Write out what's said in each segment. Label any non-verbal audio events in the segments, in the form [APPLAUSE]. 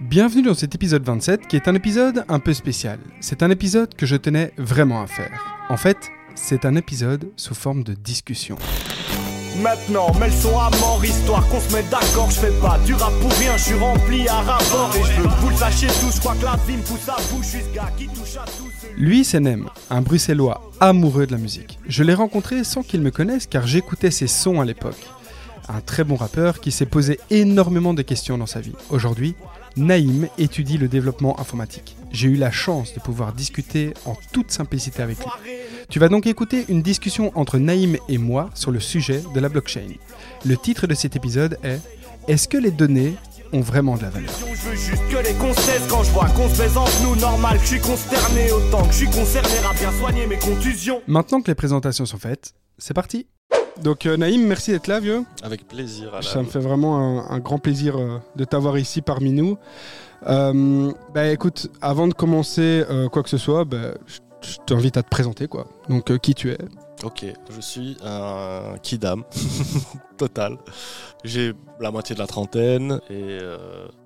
Bienvenue dans cet épisode 27 qui est un épisode un peu spécial. C'est un épisode que je tenais vraiment à faire. En fait, c'est un épisode sous forme de discussion. Maintenant, mets le son à mort, histoire qu'on se mette d'accord. Je fais pas du rap pour rien, je suis rempli à rapport. Et je veux que vous le sachiez tous, je crois que la vie me pousse à bout. Je suis ce gars qui touche à tout. Lui, c'est Nem, un bruxellois amoureux de la musique. Je l'ai rencontré sans qu'il me connaisse car j'écoutais ses sons à l'époque. Un très bon rappeur qui s'est posé énormément de questions dans sa vie. Aujourd'hui, Naïm étudie le développement informatique. J'ai eu la chance de pouvoir discuter en toute simplicité avec lui. Tu vas donc écouter une discussion entre Naïm et moi sur le sujet de la blockchain. Le titre de cet épisode est Est-ce que les données ont vraiment de la valeur? Je veux juste que les cons se taisent quand je vois qu'on se baise entre nous. Normal que je suis consterné autant que je suis concerné à bien soigner mes contusions. Maintenant que les présentations sont faites, c'est parti donc euh, Naïm, merci d'être là, vieux. Avec plaisir. Ça me fait vraiment un, un grand plaisir euh, de t'avoir ici parmi nous. Euh, bah écoute, avant de commencer euh, quoi que ce soit, bah, je t'invite à te présenter quoi. Donc euh, qui tu es Ok, je suis un kidam [LAUGHS] total. J'ai la moitié de la trentaine et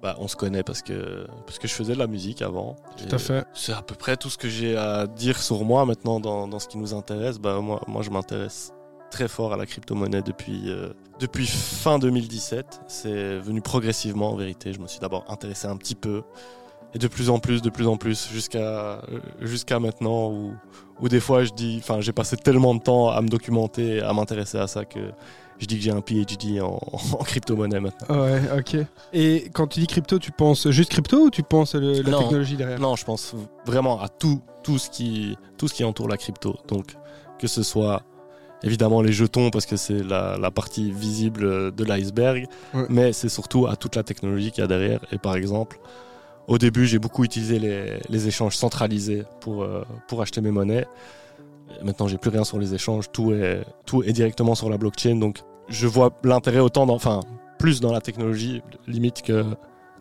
bah, on se connaît parce que, parce que je faisais de la musique avant. Tout à fait. C'est à peu près tout ce que j'ai à dire sur moi maintenant dans, dans ce qui nous intéresse. Bah, moi, moi, je m'intéresse très fort à la crypto-monnaie depuis, euh, depuis fin 2017. C'est venu progressivement en vérité. Je me suis d'abord intéressé un petit peu et de plus en plus, de plus en plus, jusqu'à euh, jusqu'à maintenant où, où des fois je dis, enfin j'ai passé tellement de temps à me documenter, à m'intéresser à ça que je dis que j'ai un PhD en, [LAUGHS] en crypto-monnaie maintenant. Ouais, ok. Et quand tu dis crypto, tu penses juste crypto ou tu penses le- la Non. technologie derrière? Non, je pense vraiment à tout, tout, ce qui, tout ce qui entoure la crypto. Donc, que ce soit évidemment les jetons, parce que c'est la, la partie visible de l'iceberg, Ouais. mais c'est surtout à toute la technologie qu'il y a derrière. Et par exemple, au début, j'ai beaucoup utilisé les, les échanges centralisés pour, euh, pour acheter mes monnaies. Maintenant, j'ai plus rien sur les échanges, tout est, tout est directement sur la blockchain. Donc, je vois l'intérêt autant, dans, enfin, plus dans la technologie, limite que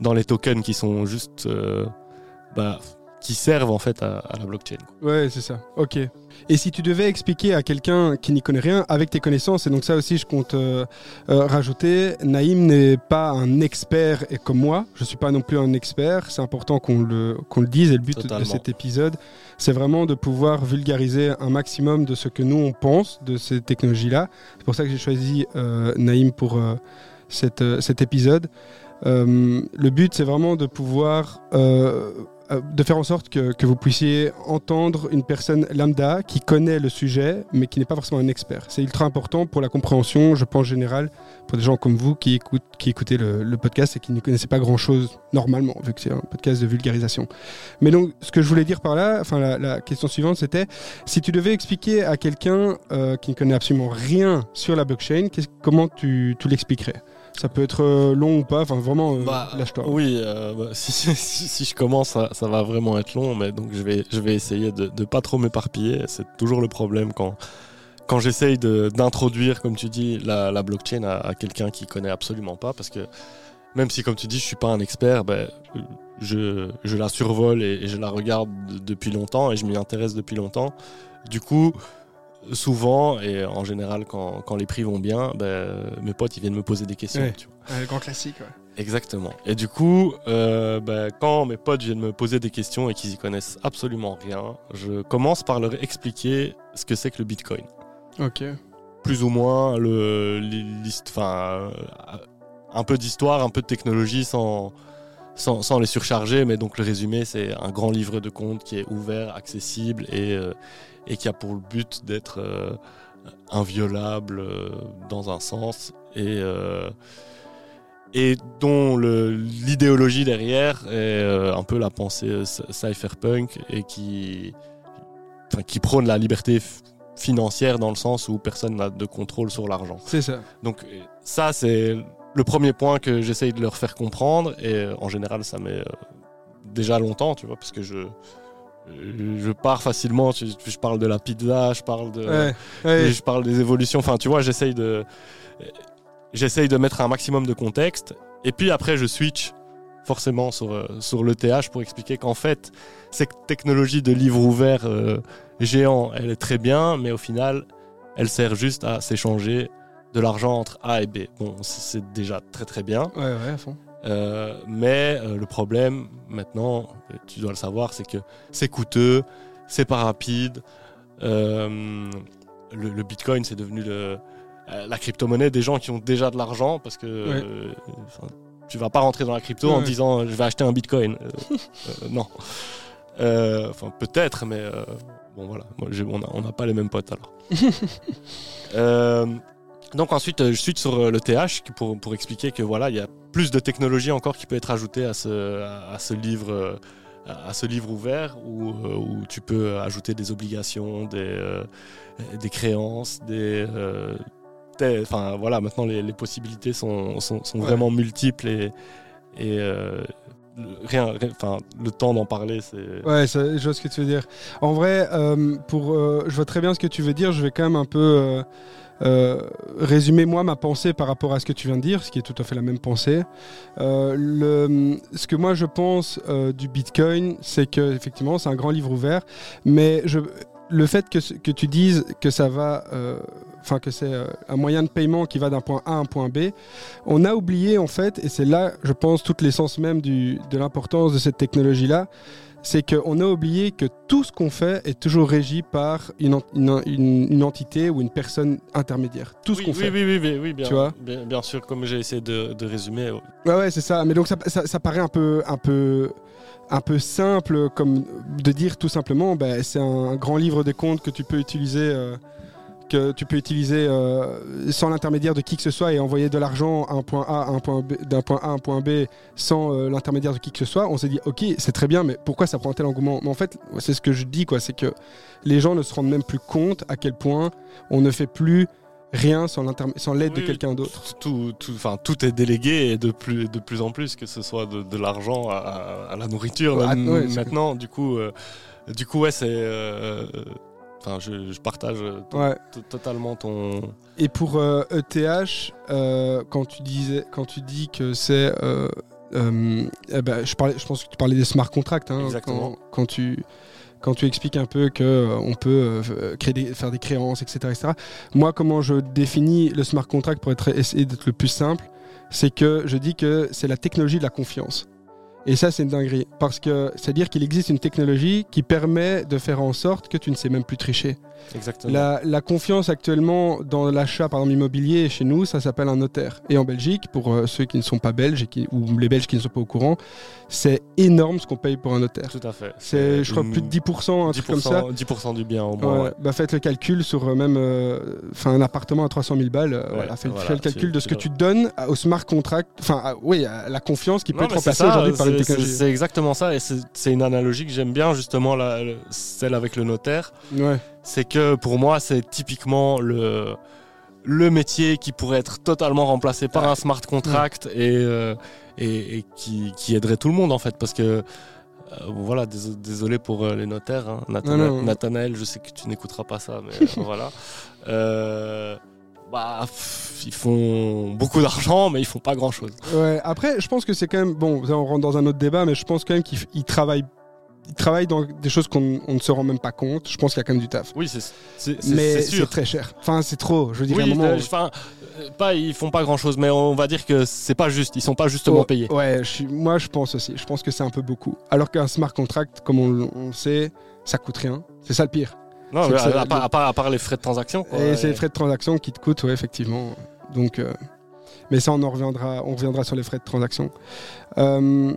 dans les tokens qui sont juste, euh, bah, qui servent en fait à, à la blockchain. Ouais, c'est ça. Ok. Et si tu devais expliquer à quelqu'un qui n'y connaît rien, avec tes connaissances, et donc ça aussi je compte euh, euh, rajouter, Naïm n'est pas un expert et comme moi, je suis pas non plus un expert, c'est important qu'on le, qu'on le dise, et le but de cet épisode, c'est vraiment de pouvoir vulgariser un maximum de ce que nous on pense de ces technologies-là. C'est pour ça que j'ai choisi euh, Naïm pour cette, cet épisode. Le but, c'est vraiment de pouvoir de faire en sorte que, vous puissiez entendre une personne lambda qui connaît le sujet, mais qui n'est pas forcément un expert. C'est ultra important pour la compréhension, je pense, générale, pour des gens comme vous qui, écoutent, qui le, podcast et qui ne connaissaient pas grand-chose normalement, vu que c'est un podcast de vulgarisation. Mais donc, ce que je voulais dire par là, enfin, la, question suivante, c'était si tu devais expliquer à quelqu'un euh, qui ne connaît absolument rien sur la blockchain, comment tu l'expliquerais? Ça peut être euh, long ou pas, enfin vraiment, euh, Bah, lâche-toi. Oui, euh, bah, [LAUGHS] si, si, si je commence, ça, ça va vraiment être long, mais donc je vais, je vais essayer de ne pas trop m'éparpiller. C'est toujours le problème quand, quand j'essaye d'introduire, comme tu dis, la, la blockchain à, à quelqu'un qui connaît absolument pas, parce que même si, comme tu dis, je suis pas un expert, ben, je, je la survole et, et je la regarde de- depuis longtemps et je m'y intéresse depuis longtemps. Du coup, souvent et en général, quand, quand les prix vont bien, ben, mes potes ils viennent me poser des questions. Ouais. tu vois. Ouais, le grand classique, ouais. Exactement. Et du coup, euh, ben, quand mes potes viennent me poser des questions et qu'ils y connaissent absolument rien, je commence par leur expliquer ce que c'est que le Bitcoin. Ok. Plus ou moins le, enfin, euh, un peu d'histoire, un peu de technologie sans, sans, sans les surcharger. Mais donc le résumé, c'est un grand livre de compte qui est ouvert, accessible et, euh, et qui a pour le but d'être euh, inviolable euh, dans un sens et, et dont l'idéologie derrière est un peu la pensée cy- cypherpunk et qui, enfin, qui prône la liberté financière dans le sens où personne n'a de contrôle sur l'argent. C'est ça. Donc ça, c'est le premier point que j'essaye de leur faire comprendre. Et euh, en général, ça met euh, déjà longtemps, tu vois, parce que je, euh, je pars facilement. Je, je parle de la pizza, je parle de, Ouais, ouais. et je parle des évolutions. Enfin, tu vois, j'essaye de, j'essaye de mettre un maximum de contexte. Et puis après, je switch forcément sur, sur l'ETH pour expliquer qu'en fait, cette technologie de livre ouvert euh, géant, elle est très bien, mais au final, elle sert juste à s'échanger de l'argent entre A et B. Bon, c'est déjà très très bien. Ouais, ouais, à fond. Euh, mais euh, le problème, maintenant, tu dois le savoir, c'est que c'est coûteux, c'est pas rapide. Euh, le, le Bitcoin, c'est devenu le, la crypto-monnaie des gens qui ont déjà de l'argent parce que Ouais. tu vas pas rentrer dans la crypto en disant je vais acheter un Bitcoin. [LAUGHS] Non. Enfin, peut-être, mais bon, voilà. Moi, on n'a pas les mêmes potes alors. [LAUGHS] Donc ensuite, euh, je suis sur euh, le TH pour, pour expliquer que voilà, il y a plus de technologie encore qui peut être ajoutée à ce, à, à ce livre. euh, à ce livre ouvert où, où tu peux ajouter des obligations, des, euh, des créances, des, euh, des- enfin voilà, maintenant les, les possibilités sont, sont, sont Ouais. vraiment multiples et, euh, rien, enfin le temps d'en parler, c'est Ouais, ça, je vois ce que tu veux dire. En vrai, pour, je vois très bien ce que tu veux dire. Je vais quand même un peu résumer moi ma pensée par rapport à ce que tu viens de dire, ce qui est tout à fait la même pensée. Euh, ce que moi je pense euh, du Bitcoin, c'est que effectivement c'est un grand livre ouvert, mais le fait que, que tu dises que ça va, euh, enfin que c'est euh, un moyen de paiement qui va d'un point A à un point B, on a oublié en fait, et c'est là, je pense, toute l'essence même de l'importance de cette technologie-là, c'est qu'on a oublié que tout ce qu'on fait est toujours régi par une, ent- une- une- une entité ou une personne intermédiaire. Tout ce oui, qu'on oui, fait. Oui, oui, oui, oui, bien, Tu vois? bien, bien sûr, comme j'ai essayé de, de résumer. ouais. Ouais, ouais, c'est ça. Mais donc ça, ça, ça paraît un peu, un peu, un peu simple, comme de dire tout simplement, bah, c'est un grand livre des comptes que tu peux utiliser, euh, que tu peux utiliser euh, sans l'intermédiaire de qui que ce soit et envoyer de l'argent à un point A, à un point B, d'un point A à un point B sans euh, l'intermédiaire de qui que ce soit. On s'est dit, ok, c'est très bien, mais pourquoi ça prend tel engouement? Mais en fait, c'est ce que je dis, quoi, c'est que les gens ne se rendent même plus compte à quel point on ne fait plus rien sans, l'aide de quelqu'un d'autre. Tout, tout, enfin, tout est délégué et de plus, de plus en plus, que ce soit de, de l'argent à, à la nourriture. Ouais, même ouais, maintenant, du coup, euh, du coup, ouais, c'est. euh, Enfin, je, je partage Ouais. to- totalement ton. Et pour euh, ETH, euh, quand, tu disais, quand tu dis que c'est. euh, euh, eh ben, je, parlais, je pense que tu parlais des smart contracts. hein, Exactement. Quand, quand tu, quand tu expliques un peu qu'on peut euh, créer des, faire des créances, etc., etc. Moi, comment je définis le smart contract pour être, essayer d'être le plus simple, c'est que je dis que c'est la technologie de la confiance. Et ça, c'est une dinguerie. Parce que c'est-à-dire qu'il existe une technologie qui permet de faire en sorte que tu ne sais même plus tricher. Exactement. La, la confiance actuellement dans l'achat, par exemple immobilier, chez nous, ça s'appelle un notaire. Et en Belgique, pour euh, ceux qui ne sont pas belges et qui, ou les Belges qui ne sont pas au courant, c'est énorme ce qu'on paye pour un notaire. Tout à fait. C'est, je crois, plus de 10%, un truc comme ça. 10% du bien au moins. Ouais, ouais. bah faites le calcul sur euh, même euh, un appartement à 300 000 balles. voilà, faites, voilà, faites le calcul de ce que tu donnes au smart contract, enfin oui, à la confiance qui peut être remplacée aujourd'hui par une c'est- exactement ça, et c'est une analogie que j'aime bien, justement, la- le- celle avec le notaire. Ouais. C'est que pour moi, c'est typiquement le, le métier qui pourrait être totalement remplacé par un smart contract et, euh, et, et qui, qui aiderait tout le monde, en fait, parce que. euh, voilà, dés- désolé pour euh, les notaires. hein. Nathanaël, je sais que tu n'écouteras pas ça, mais euh, [LAUGHS] voilà. Bah, pff, ils font beaucoup d'argent, mais ils font pas grand chose. Ouais, après, je pense que c'est quand même. Bon, on rentre dans un autre débat, mais je pense quand même qu'ils travaillent, ils travaillent dans des choses qu'on on ne se rend même pas compte. Je pense qu'il y a quand même du taf. Oui, c'est c'est- Mais c'est sûr. très cher. Enfin, c'est trop. Je veux dire, Oui, moment. euh, enfin, euh, pas, ils font pas grand chose, mais on va dire que c'est pas juste. Ils sont pas justement Oh, payés. Ouais, je suis- moi je pense aussi. Je pense que c'est un peu beaucoup. Alors qu'un smart contract, comme on, on le sait, ça coûte rien. C'est ça le pire. Non, mais à, part, à part- à part les frais de transaction. quoi. Et c'est les frais de transaction qui te coûtent, ouais, effectivement. Donc, euh, mais ça, on en reviendra, on reviendra sur les frais de transaction. Euh,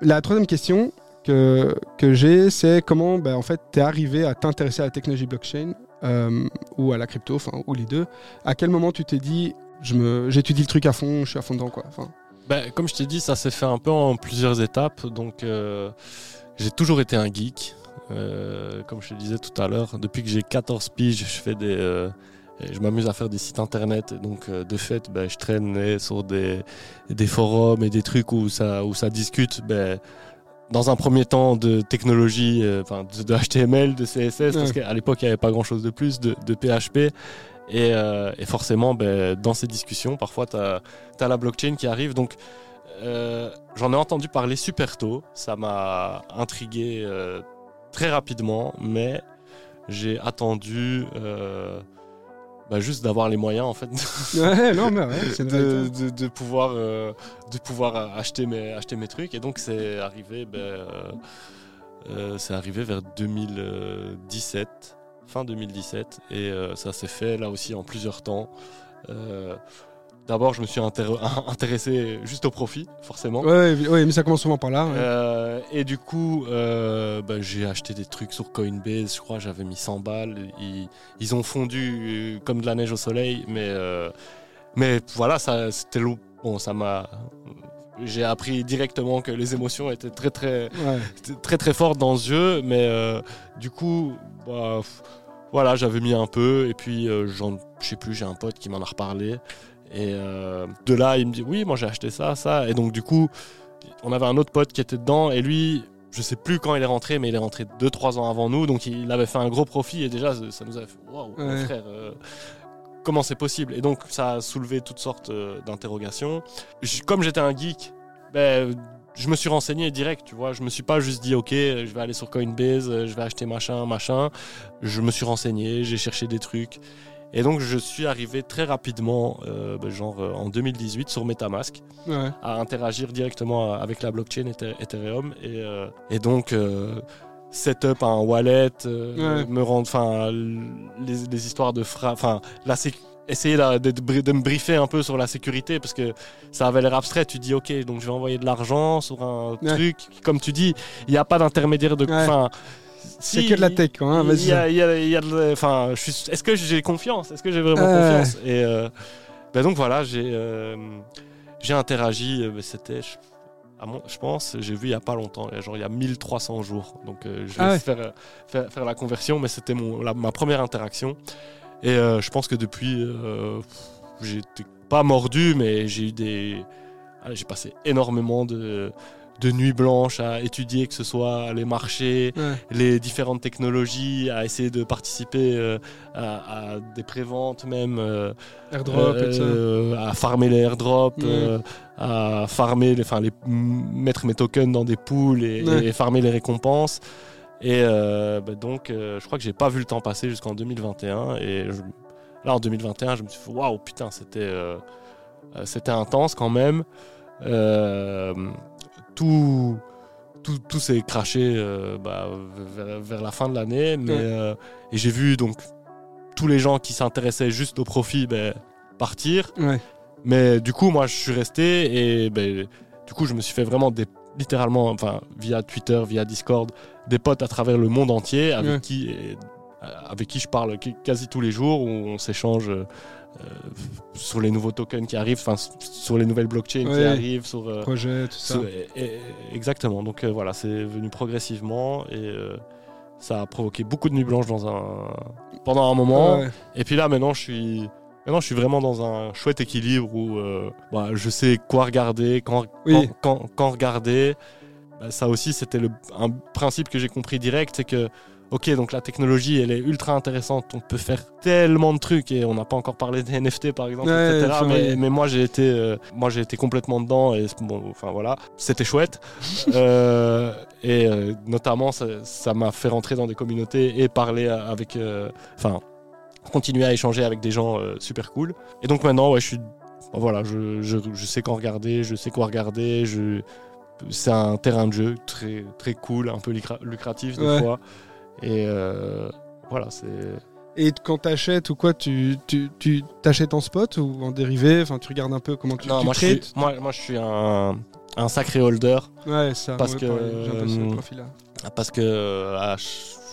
la troisième question que, que j'ai, c'est comment, ben, en fait, tu es arrivé à t'intéresser à la technologie blockchain euh, ou à la crypto, enfin, ou les deux. À quel moment tu t'es dit, je me, j'étudie le truc à fond, je suis à fond dedans, quoi. Enfin, Ben, comme je t'ai dit, ça s'est fait un peu en plusieurs étapes. Donc, j'ai toujours été un geek. Euh, comme je te disais tout à l'heure, depuis que j'ai 14 piges, je fais des. euh, je m'amuse à faire des sites internet. Et donc, euh, de fait, ben, je traîne sur des, des forums et des trucs où ça, où ça discute. Ben, dans un premier temps de technologie, enfin de, de HTML, de CSS, parce qu'à l'époque il n'y avait pas grand chose de plus, de, de PHP. Et, et forcément, ben, dans ces discussions, parfois tu as, la blockchain qui arrive. Donc j'en ai entendu parler super tôt. Ça m'a intrigué très rapidement, mais j'ai attendu euh, bah, juste d'avoir les moyens en fait. [LAUGHS] Ouais, non, mais ouais, c'est une de, réalité. de- de pouvoir euh, de pouvoir acheter mes acheter mes trucs. Et donc c'est arrivé ben, euh, c'est arrivé vers 2017 fin 2017 et ça s'est fait là aussi en plusieurs temps d'abord je me suis intér- [LAUGHS] intéressé juste au profit forcément Ouais, ouais, ouais, mais ça commence souvent par là. ouais. euh, et du coup, euh, bah, j'ai acheté des trucs sur Coinbase, je crois, j'avais mis 100 balles. Ils, ils ont fondu euh, comme de la neige au soleil, mais, euh, mais voilà, ça, c'était lourd. Bon, ça m'a. J'ai appris directement que les émotions étaient très très Ouais. très très fortes dans ce jeu, mais euh, du coup, bah, voilà, j'avais mis un peu, et puis euh, j'en- je sais plus, j'ai un pote qui m'en a reparlé, et euh, de là, il me dit oui, moi j'ai acheté ça, ça, et donc du coup, on avait un autre pote qui était dedans, et lui, je sais plus quand il est rentré, mais il est rentré 2-3 ans avant nous, donc il avait fait un gros profit, et déjà, ça nous a fait waouh, Ouais. frère. euh, Comment c'est possible? Et donc ça a soulevé toutes sortes euh, d'interrogations. Comme j'étais un geek, ben, je me suis renseigné direct, tu vois. Je me suis pas juste dit, ok, je vais aller sur Coinbase, je vais acheter machin, machin. Je me suis renseigné, j'ai cherché des trucs. Et donc, je suis arrivé très rapidement, euh, ben, genre euh, en 2018, sur Metamask, Ouais. à interagir directement avec la blockchain Ether- Ethereum. Et, euh, et donc, euh, setup un wallet, euh, Ouais. me rendre, enfin, les, les histoires de fra, enfin, la essayer de, de- de me briefer un peu sur la sécurité parce que ça avait l'air abstrait. Tu dis, ok, donc je vais envoyer de l'argent sur un Ouais. truc. Comme tu dis, il n'y a pas d'intermédiaire de. C'est que de la tech, quoi. hein, il vas-y. y a, il y a- il y a de- enfin, est-ce que j'ai confiance? Est-ce que j'ai vraiment confiance? Et euh, ben donc voilà, j'ai euh, j'ai interagi. euh, ben C'était, je, je pense, j'ai vu il y a pas longtemps, il y a genre il y a 1300 jours. Donc euh, je vais Ah ouais. faire, faire faire la conversion, mais c'était mon la- ma première interaction. Et je pense que depuis, j'étais pas mordu, mais j'ai eu des, ah, j'ai passé énormément de de nuits blanches à étudier que ce soit les marchés, Ouais. les différentes technologies, à essayer de participer euh, à, à des préventes même, euh, Airdrop et tout ça. euh, à farmer les airdrops, à farmer, les, enfin, les, mettre mes tokens dans des pools et, Ouais. et farmer les récompenses. Et bah, donc, je crois que j'ai pas vu le temps passer jusqu'en 2021. Et je- là, en 2021, je me suis dit, waouh, putain, c'était c'était intense quand même. Euh, tout tout, tout s'est craché euh, bah, vers, vers la fin de l'année. Mais, Ouais. euh, et j'ai vu donc tous les gens qui s'intéressaient juste au profit ben, partir. Ouais. Mais du coup, moi, je suis resté et ben, du coup, je me suis fait vraiment des, littéralement, enfin, via Twitter, via Discord, des potes à travers le monde entier avec Ouais. qui et- avec qui je parle quasi tous les jours où on s'échange euh, euh, sur les nouveaux tokens qui arrivent, enfin, sur les nouvelles blockchains qui arrivent, sur euh, Projet, tout ça. sur- et- et- exactement. Donc euh, voilà, c'est venu progressivement et euh, ça a provoqué beaucoup de nuits blanches dans un pendant un moment. Ouais. Et puis là, maintenant, je suis, maintenant, je suis vraiment dans un chouette équilibre où euh, bah, je sais quoi regarder, quand, Oui. quand, quand- quand regarder. Bah, ça aussi, c'était un principe que j'ai compris direct, c'est que, ok, donc la technologie, elle est ultra intéressante, on peut faire tellement de trucs, et on n'a pas encore parlé des NFT, par exemple, Ouais, etc. Mais, moi, j'ai été, euh, moi, j'ai été complètement dedans, et bon, enfin voilà, c'était chouette. [LAUGHS] Euh, et euh, notamment, ça m'a fait rentrer dans des communautés et parler avec, enfin, continuer à échanger avec des gens super cool. Et donc maintenant, ouais, je suis, voilà, je, je, je sais quand regarder, je sais quoi regarder. Je, c'est un terrain de jeu très très cool, un peu lucra- lucratif des Ouais. fois. Et euh, voilà, c'est. Et quand t'achètes ou quoi, tu, tu, tu t'achètes en spot ou en dérivé? Enfin, tu regardes un peu comment tu, Non, tu moi, je suis, moi, moi je suis un, un sacré holder Ouais, ça. parce ouais, que, euh, profil-là. parce que ah,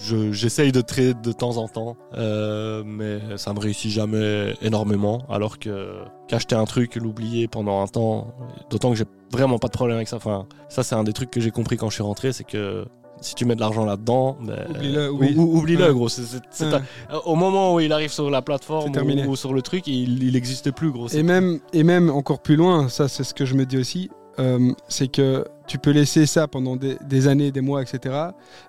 je- j'essaye de trade de temps en temps, euh, mais ça me réussit jamais énormément. Alors que qu'acheter un truc, l'oublier pendant un temps, d'autant que j'ai vraiment pas de problème avec ça. Enfin, ça c'est un des trucs que j'ai compris quand je suis rentré, c'est que si tu mets de l'argent là-dedans, ben, Oublie-le, ou- oui. ou- Ouais. gros. Ouais. Au moment où il arrive sur la plateforme ou, ou sur le truc, il n'existe plus gros. Et même, et même encore plus loin, ça c'est ce que je me dis aussi, euh, c'est que tu peux laisser ça pendant des, des années, des mois, etc.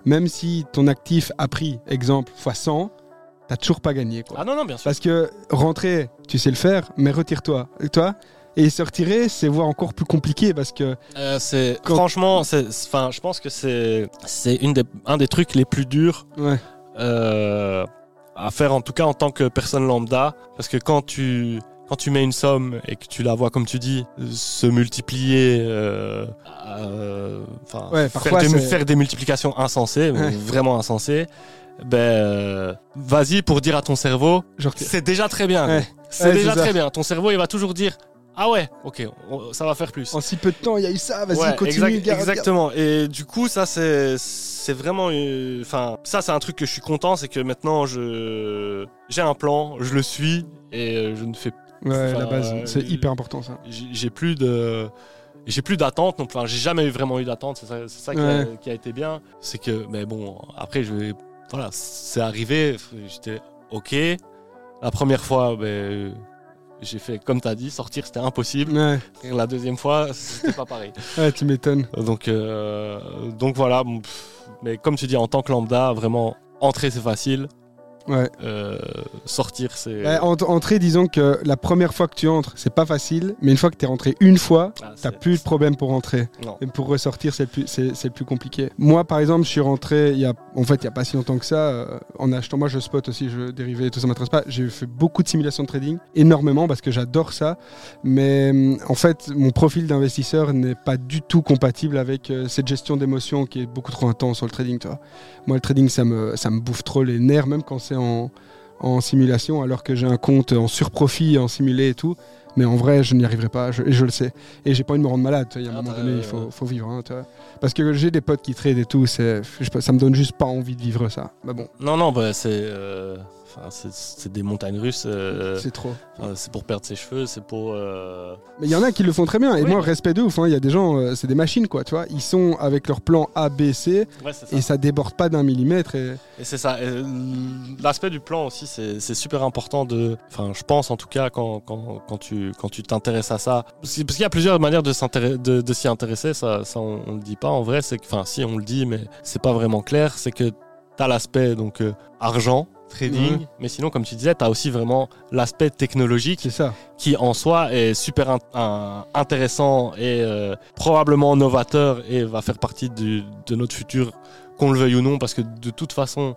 Même si ton actif a pris, exemple, x 100, t'as toujours pas gagné. Quoi. Ah non non bien sûr. Parce que rentrer, tu sais le faire, mais retire-toi. Et toi Et se retirer, c'est voire encore plus compliqué parce que Euh, c'est Quand- franchement, enfin, je pense que c'est c'est une des un des trucs les plus durs ouais, euh, à faire en tout cas en tant que personne lambda, parce que quand tu quand tu mets une somme et que tu la vois, comme tu dis, se multiplier, euh, euh, Ouais, faire, des, c'est- faire des multiplications insensées, Ouais. vraiment insensées, ben, euh, vas-y pour dire à ton cerveau, c'est déjà très bien. Ouais. C'est déjà très bien. Ton cerveau, il va toujours dire, ah ouais, ok, on- ça va faire plus. en si peu de temps, il y a eu ça, vas-y, Ouais, continue, exact- garde, exactement. Et du coup, ça c'est c'est vraiment, euh, enfin, ça c'est un truc que je suis content, c'est que maintenant je j'ai un plan, je le suis et euh, je ne fais. Ouais, la base, c'est euh, hyper important ça. j'ai plus de j'ai plus d'attente, donc enfin, j'ai jamais vraiment eu d'attente. C'est ça, c'est ça qui, a, Ouais. qui a été bien. C'est que, mais bon, après, je vais, voilà, c'est arrivé. J'étais ok. La première fois, ben, j'ai fait comme tu as dit, sortir c'était impossible. Ouais, La deuxième fois, c'était pas pareil. [LAUGHS] ouais tu m'étonnes. Donc, euh, donc voilà. Mais comme tu dis, en tant que lambda, vraiment, entrer c'est facile. Ouais. Euh, sortir c'est. Ent- entrer, disons que la première fois que tu entres, c'est pas facile, mais une fois que tu es rentré une fois, Ah, t'as plus de problème pour rentrer. Non. Et pour ressortir, c'est plus, c'est, plus compliqué. Moi, par exemple, je suis rentré il y a, en fait, il y a pas si longtemps que ça, euh, en achetant, moi, je spot aussi, je dérivais, tout ça m'intéresse pas. J'ai fait beaucoup de simulations de trading, énormément, parce que j'adore ça. Mais hum, en fait, mon profil d'investisseur n'est pas du tout compatible avec euh, cette gestion d'émotions qui est beaucoup trop intense sur le trading, tu vois. Moi, le trading, ça me, ça me bouffe trop les nerfs, même quand c'est en, en simulation, alors que j'ai un compte en surprofit, en simulé et tout. Mais en vrai, je n'y arriverai pas, je- et je le sais. Et j'ai pas envie de me rendre malade. Il y a un Ah, moment t'as- donné, il faut, faut vivre. hein. Parce que j'ai des potes qui trade et tout, c'est, ça me donne juste pas envie de vivre ça. Mais bon, Non, non, bah, c'est, euh, enfin, c'est, des montagnes russes. euh, c'est trop. enfin, c'est pour perdre ses cheveux, c'est pour. euh, Mais il y en a qui le font très bien. Et Oui, moi, respect de ouf. hein, Il y a des gens, euh, c'est des machines, quoi. Tu vois, ils sont avec leur plan A, B, C, Ouais, c'est ça. et ça déborde pas d'un millimètre. Et... Et c'est ça. L'aspect du plan aussi, c'est super important de. Enfin, je pense en tout cas quand, quand, quand tu quand tu t'intéresses à ça. Parce qu'il y a plusieurs manières de s'intéresser- de, de s'y intéresser. Ça, ça on, on le dit pas en vrai. C'est que, enfin, si on le dit, mais c'est pas vraiment clair. C'est que tu as l'aspect donc argent, trading, Mhm. mais sinon, comme tu disais, tu as aussi vraiment l'aspect technologique ça. qui en soi est super in- un- intéressant et euh, probablement novateur et va faire partie du- de notre futur, qu'on le veuille ou non, parce que de toute façon,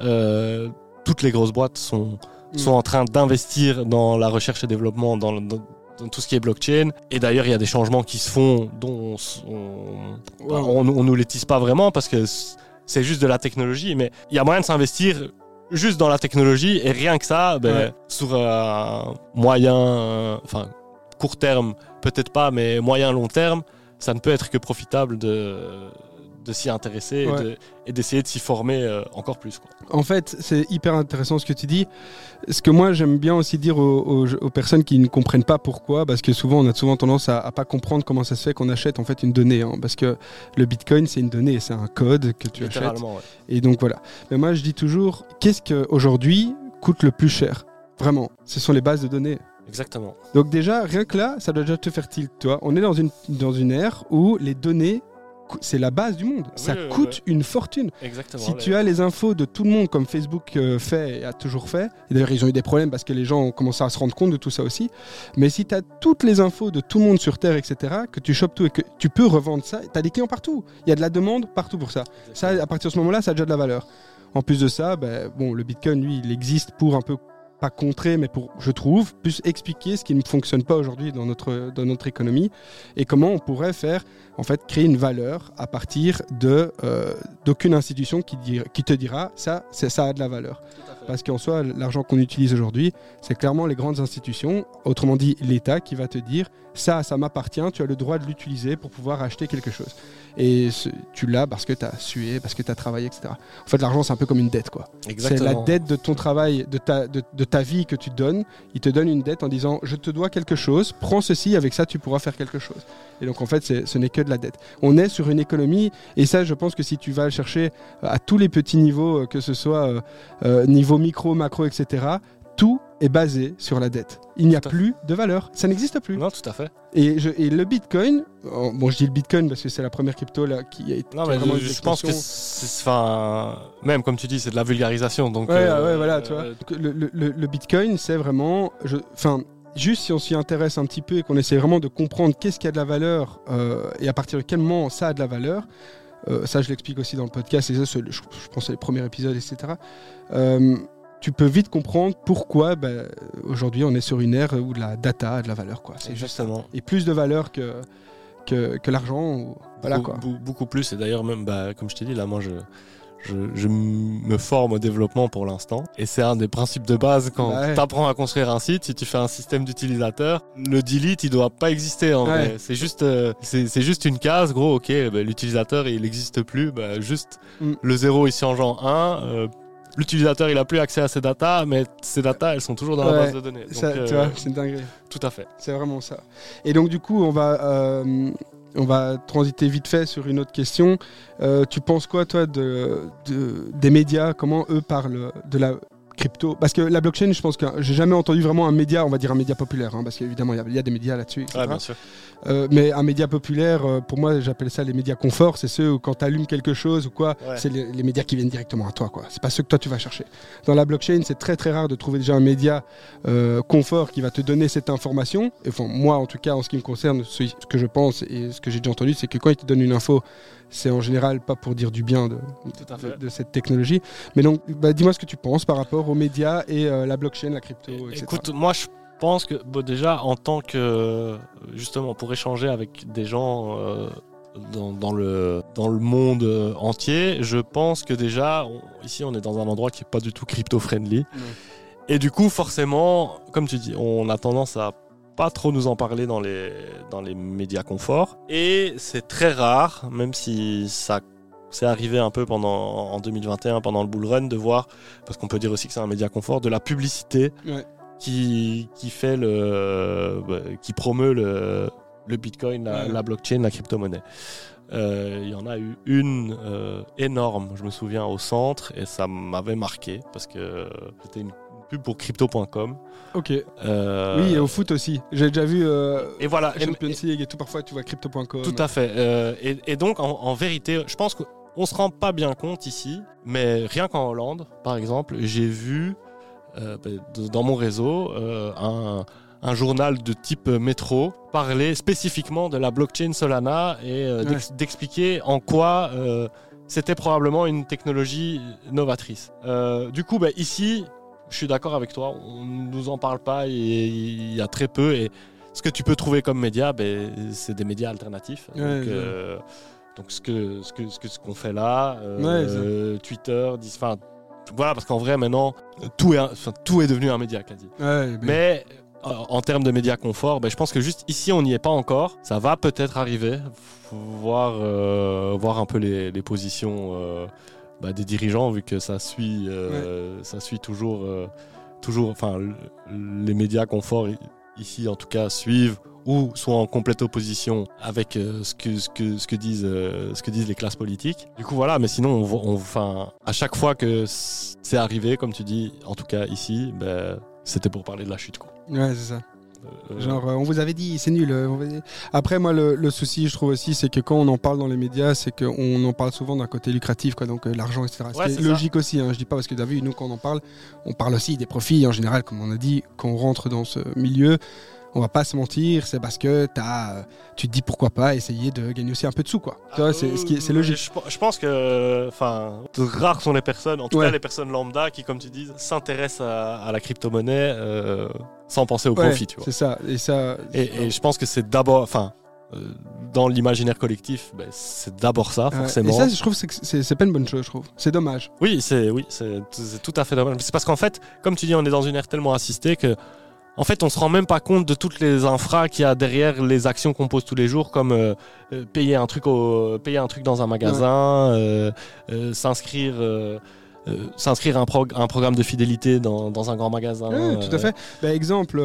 euh, toutes les grosses boîtes sont, Mm. sont en train d'investir dans la recherche et développement, dans, le- dans- dans tout ce qui est blockchain. Et d'ailleurs, il y a des changements qui se font dont on, s- on, Ouais, on, on nous les tisse pas vraiment parce que c'est juste de la technologie, mais il y a moyen de s'investir juste dans la technologie et rien que ça, ben, Ouais. sur un moyen, euh, enfin court terme, peut-être pas, mais moyen long terme, ça ne peut être que profitable de, de s'y intéresser et Ouais. de- et d'essayer de s'y former euh, encore plus. Quoi. En fait, c'est hyper intéressant ce que tu dis. Ce que moi j'aime bien aussi dire aux, aux- aux personnes qui ne comprennent pas pourquoi, parce que souvent on a souvent tendance à, à pas comprendre comment ça se fait qu'on achète en fait une donnée, hein, parce que le Bitcoin c'est une donnée, c'est un code que tu achètes. Ouais. Et donc voilà. Mais moi je dis toujours, qu'est-ce que aujourd'hui coûte le plus cher? Vraiment, ce sont les bases de données. Exactement. Donc déjà, rien que là, ça doit déjà te faire tilt, toi. On est dans une, dans une ère où les données, c'est la base du monde. Oui, ça coûte une fortune. Exactement. Si tu as les infos de tout le monde comme Facebook euh, fait et a toujours fait, et d'ailleurs ils ont eu des problèmes parce que les gens ont commencé à se rendre compte de tout ça aussi, mais si tu as toutes les infos de tout le monde sur Terre, etc., que tu chopes tout et que tu peux revendre ça, tu as des clients partout. Il y a de la demande partout pour ça. Ça, à partir de ce moment-là, ça a déjà de la valeur. En plus de ça, ben, bon, le Bitcoin, lui, il existe pour un peu pas contrer, mais pour, je trouve, plus expliquer ce qui ne fonctionne pas aujourd'hui dans notre, dans notre économie et comment on pourrait faire, en fait, créer une valeur à partir de euh, d'aucune institution qui, dir- qui te dira ça, c'est ça a de la valeur. Parce qu'en soi, l'argent qu'on utilise aujourd'hui, c'est clairement les grandes institutions, autrement dit l'État, qui va te dire ça, ça m'appartient, tu as le droit de l'utiliser pour pouvoir acheter quelque chose. Et ce- tu l'as parce que tu as sué, parce que tu as travaillé, etc. En fait, l'argent, c'est un peu comme une dette, quoi. C'est la dette de ton travail, de ta, de, de ta vie que tu donnes. Il te donne une dette en disant Je te dois quelque chose, prends ceci, avec ça tu pourras faire quelque chose. Et donc en fait, ce n'est que de la dette. On est sur une économie, et ça, je pense que si tu vas chercher euh, à tous les petits niveaux, euh, que ce soit euh, euh, niveau micro, macro, etc., tout est basé sur la dette. Il n'y a plus de valeur. Ça n'existe plus. Non, tout à fait. Et, je- et le Bitcoin, euh, bon, je dis le Bitcoin parce que c'est la première crypto là, qui a été. Non, mais je, pense que enfin, même comme tu dis, c'est de la vulgarisation. Donc, Ouais, euh, ouais, voilà, tu vois. euh, Le, le- le- le Bitcoin, c'est vraiment. Enfin, juste si on s'y intéresse un petit peu et qu'on essaie vraiment de comprendre qu'est-ce qui a de la valeur euh, et à partir de quel moment ça a de la valeur, euh, ça je l'explique aussi dans le podcast, et ça, je, je pense c'est les premiers épisodes, etc. Euh, tu peux vite comprendre pourquoi ben, aujourd'hui on est sur une ère où de la data a de la valeur. Quoi. C'est juste ça. Exactement. Et plus de valeur que, que, que l'argent. ou- Voilà Beaucoup- quoi. Beaucoup plus. Et d'ailleurs, même, bah, comme je t'ai dit, là, moi, je, je, je me forme au développement pour l'instant. Et c'est un des principes de base quand Bah ouais. tu apprends à construire un site. Si tu fais un système d'utilisateur, le delete, il doit pas exister en Ouais. vrai. C'est juste, euh, c'est c'est juste une case, gros. Ok, bah, l'utilisateur, il n'existe plus. Bah, juste Mm. le 0 ici en genre 1. euh, L'utilisateur, il a plus accès à ces datas, mais ces datas, elles sont toujours dans la base de données. Donc, Ça, euh, tu vois, c'est une dinguerie. tout à fait. C'est vraiment ça. Et donc du coup, on va, euh, on va transiter vite fait sur une autre question. Euh, tu penses quoi, toi, de, de- des médias? Comment eux parlent de la crypto Parce que la blockchain, je pense que j'ai jamais entendu vraiment un média, on va dire un média populaire, hein, parce qu'évidemment, il y a- il y, a des médias là-dessus. Ouais, bien sûr. Euh, mais un média populaire, euh, pour moi, j'appelle ça les médias confort. C'est ceux où quand tu allumes quelque chose ou quoi, Ouais. c'est les, les médias qui viennent directement à toi. quoi. C'est pas ceux que toi tu vas chercher. Dans la blockchain, c'est très très rare de trouver déjà un média euh, confort qui va te donner cette information. Et, Enfin, moi, en tout cas, en ce qui me concerne, ce ce que je pense et ce que j'ai déjà entendu, c'est que quand ils te donnent une info, c'est en général pas pour dire du bien de, cette technologie. Mais donc, bah, dis-moi ce que tu penses par rapport aux médias et euh, la blockchain, la crypto, etc. Écoute, moi je pense que bon, déjà en tant que justement pour échanger avec des gens euh, dans, dans le dans le monde euh, entier, je pense que déjà on- ici on est dans un endroit qui est pas du tout crypto friendly et du coup forcément comme tu dis on a tendance à pas trop nous en parler dans les dans les médias confort et c'est très rare même si ça c'est arrivé un peu pendant en 2021 pendant le bull run de voir parce qu'on peut dire aussi que c'est un média confort de la publicité Ouais. qui, qui fait le bah, qui promeut le, le bitcoin la, Ouais. la blockchain la crypto-monnaie Euh, il y en a eu une euh, énorme je me souviens au centre et ça m'avait marqué parce que c'était une pub pour crypto.com Ok. Euh, Oui, et au foot aussi. J'ai déjà vu euh, et voilà et- Champions League et tout. Parfois, tu vois crypto.com. Tout à fait. Euh, et, et donc, en, en vérité, je pense qu'on se rend pas bien compte ici, mais rien qu'en Hollande, par exemple, j'ai vu de- dans mon réseau un, un journal de type métro parler spécifiquement de la blockchain Solana et d'ex- d'expliquer en quoi c'était probablement une technologie novatrice. Euh, du coup, ben, ici, je suis d'accord avec toi, on ne nous en parle pas il y a très peu. Et ce que tu peux trouver comme média, ben, c'est des médias alternatifs. Ouais, donc, euh, donc ce ce que ce que ce qu'on fait là, euh, Twitter, dis- enfin voilà, parce qu'en vrai maintenant tout est enfin, tout est devenu un média quasi. Ouais, mais- en termes de médias confort, ben, je pense que juste ici on n'y est pas encore. Ça va peut-être arriver, voir euh, voir un peu les, les positions euh, bah, des dirigeants vu que ça suit euh, ça suit toujours euh, toujours enfin les médias confort ici en tout cas suivent ou sont en complète opposition avec euh, ce, que, ce, que, ce, que disent, ce que disent les classes politiques. Du coup, voilà, mais sinon, on, enfin, à chaque fois que c'est arrivé, comme tu dis, en tout cas ici, ben, c'était pour parler de la chute. Quoi. Ouais, c'est ça. Euh, Genre, euh, on vous avait dit, c'est nul. euh. Après, moi, le, le souci, je trouve aussi, c'est que quand on en parle dans les médias, c'est qu'on en parle souvent d'un côté lucratif, quoi, donc euh, l'argent, etc. Ouais, c'est ça. logique aussi. Hein, je dis pas parce que vu, nous, quand on en parle, on parle aussi des profits en général, comme on a dit, quand on rentre dans ce milieu. On va pas se mentir, c'est parce que as, tu te dis pourquoi pas essayer de gagner aussi un peu de sous, quoi. C'est Euh, logique. Je, je pense que, enfin, rares sont les personnes, en tout Ouais. cas les personnes lambda, qui, comme tu dis, s'intéressent à, à la crypto-monnaie euh, sans penser au Ouais, profit. Tu vois. c'est ça. Et ça. Et, et je pense que c'est d'abord, enfin, euh, dans l'imaginaire collectif, ben, c'est d'abord ça, forcément. Et ça, je trouve, c'est pas une bonne chose, je trouve. C'est dommage. Oui, c'est oui, c'est c'est tout à fait dommage. C'est parce qu'en fait, comme tu dis, on est dans une ère tellement assistée que, en fait, on se rend même pas compte de toutes les infras qu'il y a derrière les actions qu'on pose tous les jours, comme euh, euh, payer un truc au, payer un truc dans un magasin, euh, euh, s'inscrire. s'inscrire à un, prog- un programme de fidélité dans, dans un grand magasin. Ouais, tout à fait. Bah, exemple,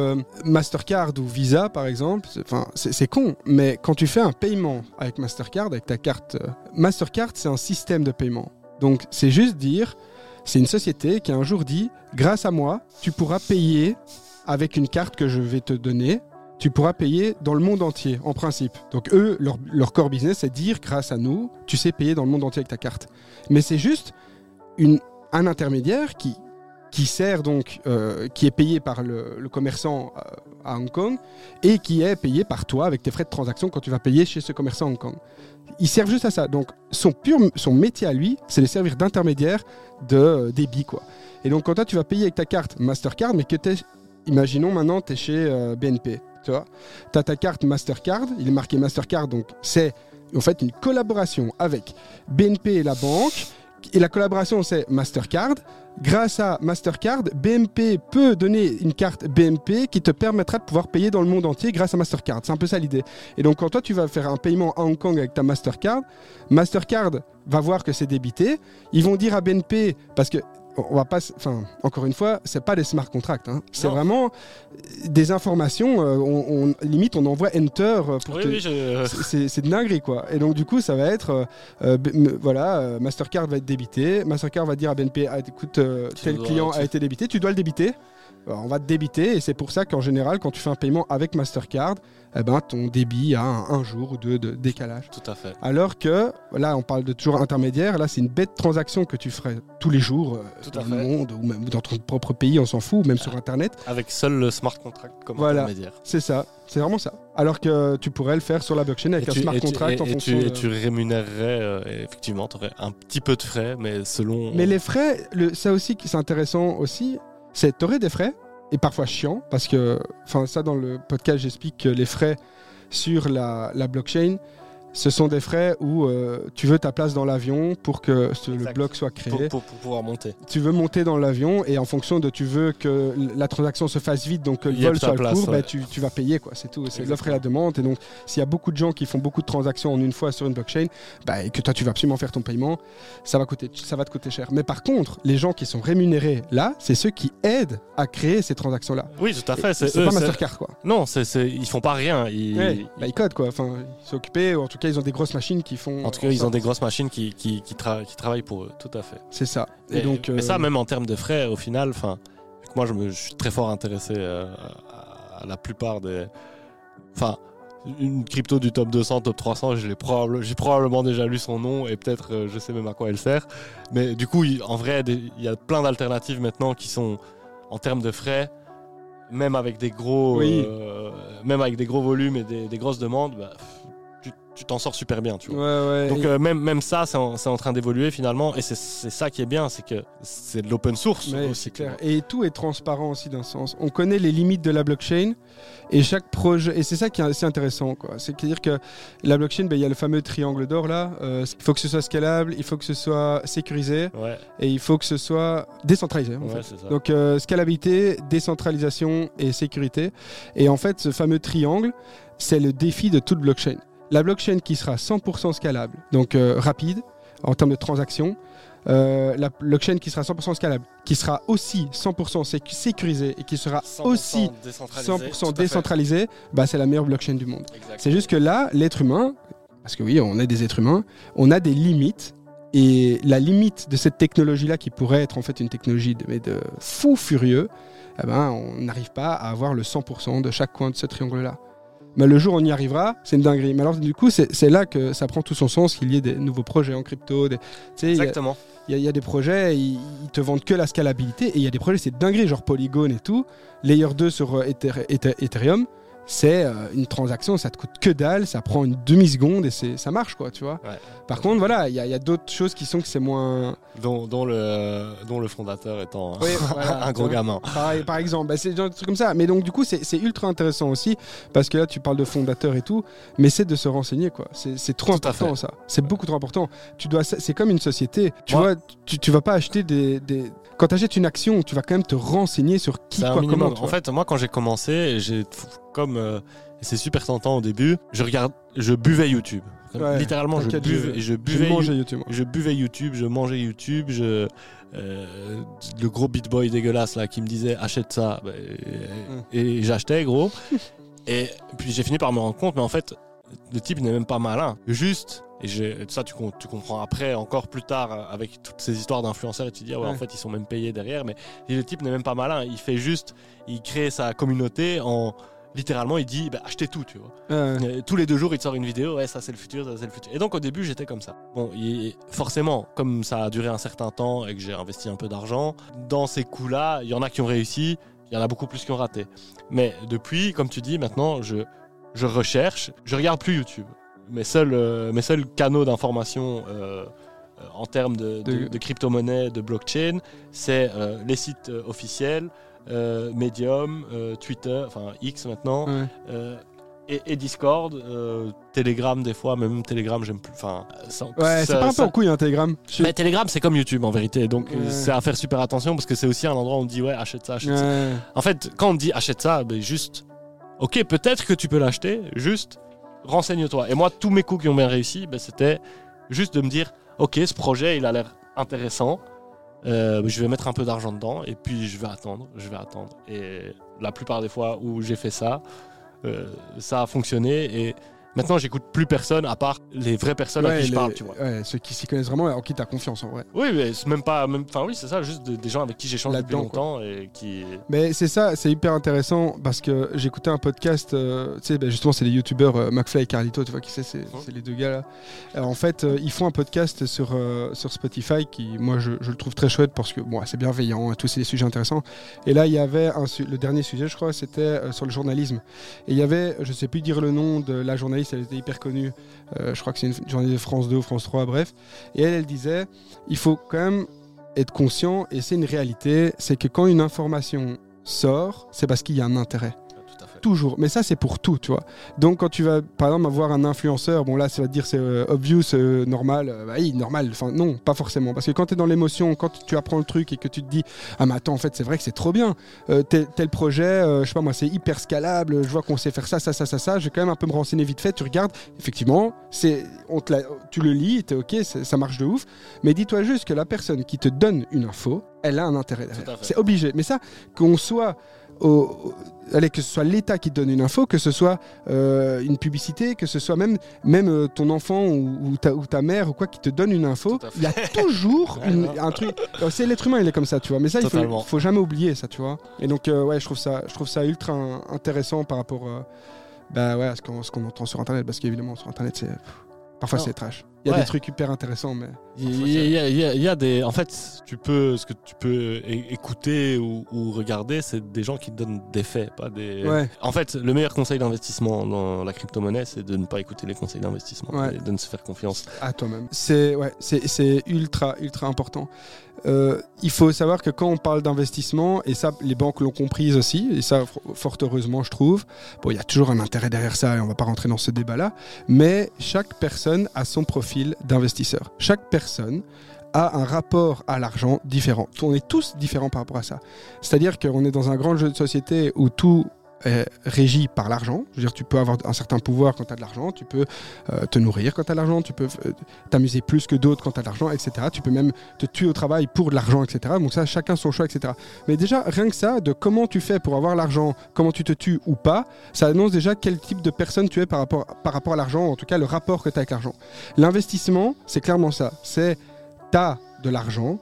Mastercard ou Visa, par exemple, c'est- con, mais quand tu fais un paiement avec Mastercard, avec ta carte Mastercard, c'est un système de paiement. Donc, c'est juste dire, c'est une société qui a un jour dit, grâce à moi, tu pourras payer avec une carte que je vais te donner. Tu pourras payer dans le monde entier, en principe. Donc eux, leur, leur core business, c'est dire, grâce à nous, tu sais payer dans le monde entier avec ta carte. Mais c'est juste une, un intermédiaire qui, qui sert donc, euh, qui est payé par le, commerçant euh, à Hong Kong et qui est payé par toi avec tes frais de transaction quand tu vas payer chez ce commerçant à Hong Kong. Ils servent juste à ça. Donc son pur, son métier à lui, c'est de servir d'intermédiaire de euh, débit quoi. Et donc quand toi tu vas payer avec ta carte Mastercard, mais que t'es, imaginons maintenant tu es chez euh, BNP, tu vois, tu as ta carte Mastercard, il est marqué Mastercard, donc c'est en fait une collaboration avec BNP et la banque. Et la collaboration, c'est Mastercard. Grâce à Mastercard, BNP peut donner une carte BNP qui te permettra de pouvoir payer dans le monde entier grâce à Mastercard. C'est un peu ça l'idée. Et donc, quand toi, tu vas faire un paiement à Hong Kong avec ta Mastercard, Mastercard va voir que c'est débité. Ils vont dire à BNP, parce que on va pas, enfin, encore une fois, c'est pas des smart contracts. hein. C'est vraiment euh, des informations. euh, on, on- limite, on envoie enter euh, pour Oui, te, oui, je- [LAUGHS] c'est- de dinguerie quoi. Et donc du coup ça va être euh, voilà Mastercard va être débité, Mastercard va dire à BNP ah, écoute euh, tel client a été débité, tu dois le débiter. Alors, on va te débiter et c'est pour ça qu'en général quand tu fais un paiement avec Mastercard, eh ben ton débit a un, un jour ou deux de décalage. tout à fait. Alors que là on parle de toujours intermédiaire, là c'est une bête transaction que tu ferais tous les jours euh, dans le monde ou même dans ton propre pays, on s'en fout, ou même sur internet. Avec seul le smart contract comme Voilà. intermédiaire. C'est ça, c'est vraiment ça. Alors que tu pourrais le faire sur la blockchain avec Et un tu, smart et tu- contract et- en fonction tu, et tu rémunérerais, euh, effectivement, tu aurais un petit peu de frais, mais selon. Mais les frais, le, ça aussi qui c'est intéressant aussi, c'est t'aurais des frais et parfois chiant parce que, enfin ça dans le podcast j'explique que les frais sur la, la blockchain, ce sont des frais où euh, tu veux ta place dans l'avion pour que ce- le bloc soit créé. pour, pour- pour pouvoir monter. Tu veux monter dans l'avion et en fonction de tu veux que la transaction se fasse vite, donc que le vol soit place, court, bah, ouais. tu, tu vas payer quoi. C'est tout. C'est l'offre et la demande. Et donc s'il y a beaucoup de gens qui font beaucoup de transactions en une fois sur une blockchain, bah, et que toi tu vas absolument faire ton paiement, ça va coûter, ça va te coûter cher. Mais par contre, les gens qui sont rémunérés là, c'est ceux qui aident à créer ces transactions là. Oui, tout à fait. C'est pas Mastercard quoi. Non, c'est, c'est- ils font pas rien. Ils, Ouais, bah, ils codent quoi. Enfin, ils sont occupés. Ou en tout cas, ils ont des grosses machines qui font. En tout cas, ils ont des grosses machines qui, qui, qui, tra- qui travaillent pour eux, tout à fait. C'est ça. Et, Et- donc. Mais euh, ça, même en termes de frais, au final, enfin, moi, je, me, je suis très fort intéressé euh, à, la plupart des. Enfin, une crypto du top 200, top 300, je l'ai probable- j'ai probablement déjà lu son nom et peut-être euh, je sais même à quoi elle sert. Mais du coup, il- en vrai, il y a plein d'alternatives maintenant qui sont en termes de frais. Même avec des gros, Oui. euh, même avec des gros volumes et des, des grosses demandes, bah, tu- t'en sors super bien, tu vois. Ouais, ouais. Donc euh, même, même ça, c'est en, en train d'évoluer finalement, et c'est ça qui est bien, c'est que c'est de l'open source Ouais, c'est clair. Et tout est transparent aussi d'un sens. On connaît les limites de la blockchain et chaque projet. Et c'est ça qui est assez intéressant. quoi. C'est-à-dire que la blockchain, ben, il y a le fameux triangle d'or là. Euh, il faut que ce soit scalable, il faut que ce soit sécurisé Ouais, et il faut que ce soit décentralisé. En fait. Donc euh, scalabilité, décentralisation et sécurité. Et en fait, ce fameux triangle, c'est le défi de toute blockchain. La blockchain qui sera 100% scalable, donc euh, rapide en termes de transactions. Euh, la blockchain qui sera 100% scalable, qui sera aussi 100% sécu- sécurisée et qui sera 100% aussi décentralisé, 100% tout à fait. décentralisée, bah, c'est la meilleure blockchain du monde. C'est juste que là, l'être humain, parce que oui, on est des êtres humains, on a des limites. Et la limite de cette technologie-là, qui pourrait être en fait une technologie de, mais de fou furieux, eh ben, on n'arrive pas à avoir le 100% de chaque coin de ce triangle-là. Le jour où on y arrivera, c'est une dinguerie. Mais alors, du coup, c'est là que ça prend tout son sens qu'il y ait des nouveaux projets en crypto. Des, Exactement. il y, a- il y a des projets, ils, ils te vendent que la scalabilité, et il y a des projets, c'est dinguerie, genre Polygon et tout. Layer 2 sur euh, Ether- Ether- Ethereum, c'est euh, une transaction, ça te coûte que dalle, ça prend une demi-seconde et c'est- ça marche, quoi, tu vois. Ouais. Par contre, voilà, il y a, d'autres choses qui sont que c'est moins. Dont, dont le, dont le fondateur étant Oui, [LAUGHS] voilà, un gros gamin. Par, par exemple, bah, c'est des trucs comme ça. Mais donc, du coup, c'est ultra intéressant aussi, parce que là, tu parles de fondateur et tout, mais c'est de se renseigner, quoi. C'est trop Tout important, ça. C'est beaucoup trop important. Tu dois, c'est comme une société. Tu Moi- vois, tu, tu vas pas acheter des. des... Quand tu achètes une action, tu vas quand même te renseigner sur qui, quoi, comment. en fait, moi, quand j'ai commencé, j'ai comme euh, c'est super tentant au début. Je regarde, je buvais YouTube. Ouais, Littéralement, je buvais, je- buvais, YouTube. je buvais YouTube, je mangeais YouTube, je euh, le gros beat boy dégueulasse là qui me disait achète ça bah, et, et j'achetais gros. [LAUGHS] et puis j'ai fini par me rendre compte, mais en fait le type n'est même pas malin. Juste et ça tu, com- tu comprends après encore plus tard euh, avec toutes ces histoires d'influenceurs et tu te dis ah ouais, en fait ils sont même payés derrière, mais le type n'est même pas malin. Il fait juste, il crée sa communauté en littéralement, il dit bah, achetez tout, tu vois. Ouais. Et tous les deux jours, il te sort une vidéo, ouais, ça c'est le futur, ça c'est le futur. Et donc au début, j'étais comme ça. Bon, il- forcément, comme ça a duré un certain temps et que j'ai investi un peu d'argent, dans ces coups-là, il y en a qui ont réussi, il y en a beaucoup plus qui ont raté. Mais depuis, comme tu dis, maintenant, je, je recherche, je regarde plus YouTube. Mes seuls, euh, mes seuls canaux d'information euh, euh, en termes de, de, De- de crypto-monnaie, de blockchain, c'est euh, les sites officiels, euh, Medium, euh, Twitter, enfin X maintenant, Ouais. euh, et, et Discord, euh, Telegram des fois, même Telegram j'aime plus. Enfin, ça- Ouais, c'est pas un peu en couille, hein, Telegram. Je- Mais Telegram c'est comme YouTube en vérité, donc Ouais. c'est à faire super attention parce que c'est aussi un endroit où on dit ouais achète ça, achète ça. En fait, quand on dit achète ça, ben juste, ok peut-être que tu peux l'acheter, juste renseigne-toi. Et moi tous mes coups qui ont bien réussi, ben, c'était juste de me dire ok ce projet il a l'air intéressant. euh, je vais mettre un peu d'argent dedans et puis je vais attendre, je vais attendre. Et la plupart des fois où j'ai fait ça, euh, ça a fonctionné et maintenant j'écoute plus personne à part les vraies personnes à Ouais, qui je parle, tu vois. ouais, ceux qui s'y connaissent vraiment, en qui t'as confiance en vrai. Oui, mais c'est même pas, enfin oui, c'est ça, juste de- des gens avec qui j'échange depuis longtemps et qui. Mais c'est ça, c'est hyper intéressant parce que j'écoutais un podcast, euh, tu sais, ben justement, c'est les youtubeurs euh, McFly et Carlito, tu vois qui c'est, c'est, c'est les deux gars là. Euh, en fait, euh, ils font un podcast sur, sur Spotify qui, moi, je, je le trouve très chouette parce que, bon, c'est bienveillant et tout, c'est des sujets intéressants. Et là, il y avait un le dernier sujet, je crois, c'était sur le journalisme. Et il y avait, je sais plus dire le nom de la journaliste, elle était hyper connue, Euh, je crois que c'est une journaliste de France 2 ou France 3, bref. Et elle, elle disait, il faut quand même être conscient, et c'est une réalité, c'est que quand une information sort, c'est parce qu'il y a un intérêt. Toujours. Mais ça, c'est pour tout, tu vois. Donc, quand tu vas, par exemple, avoir un influenceur, bon, là, ça va te dire c'est euh, obvious, euh, normal. euh, bah oui, normal. Enfin, non, pas forcément. Parce que quand tu es dans l'émotion, quand tu apprends le truc et que tu te dis, ah, mais attends, en fait, c'est vrai que c'est trop bien. Tel, tel projet, je sais pas moi, c'est hyper scalable. Je vois qu'on sait faire ça, ça, ça, ça, ça. Je vais quand même un peu me renseigner vite fait. Tu regardes, effectivement, c'est, on te la- tu le lis, t'es ok, ça marche de ouf. Mais dis-toi juste que la personne qui te donne une info, elle a un intérêt derrière. C'est obligé. Mais ça, qu'on soit au, allez, que ce soit l'État qui te donne une info, que ce soit euh, une publicité, que ce soit même, même euh, ton enfant ou, ou ta, ou ta mère ou quoi qui te donne une info, il y a toujours [LAUGHS] une- un truc. Alors, C'est l'être humain, il est comme ça, tu vois. Mais ça, il faut, faut jamais oublier ça, tu vois. Et donc, euh, ouais, je trouve ça, je trouve ça ultra in- intéressant par rapport, euh, bah ouais, à ce qu'on, entend sur Internet, parce qu'évidemment sur Internet, c'est parfois c'est trash. Il y a Ouais. des trucs hyper intéressants, mais Il y, a- il y a- il y a- il y a des. En fait, tu peux, ce que tu peux écouter ou, ou regarder, c'est des gens qui te donnent des faits, pas des. Ouais. En fait, le meilleur conseil d'investissement dans la crypto-monnaie, c'est de ne pas écouter les conseils d'investissement Ouais. et de ne se faire confiance. à toi-même. C'est ouais, c'est ultra ultra important. Euh, il faut savoir que quand on parle d'investissement, et ça les banques l'ont comprise aussi, et ça fort heureusement je trouve, bon il y a toujours un intérêt derrière ça et on va pas rentrer dans ce débat-là, mais chaque personne a son profil d'investisseur. Chaque personne a un rapport à l'argent différent. On est tous différents par rapport à ça. C'est-à-dire qu'on est dans un grand jeu de société où tout est régi par l'argent. Je veux dire, tu peux avoir un certain pouvoir quand tu as de l'argent, tu peux euh, te nourrir quand tu as de l'argent, tu peux euh, t'amuser plus que d'autres quand tu as de l'argent, etc. Tu peux même te tuer au travail pour de l'argent, etc. Donc ça, chacun son choix, etc. Mais déjà, rien que ça, de comment tu fais pour avoir l'argent, comment tu te tues ou pas, ça annonce déjà quel type de personne tu es par rapport, par rapport à l'argent, en tout cas le rapport que tu as avec l'argent. L'investissement, c'est clairement ça. C'est tu as de l'argent,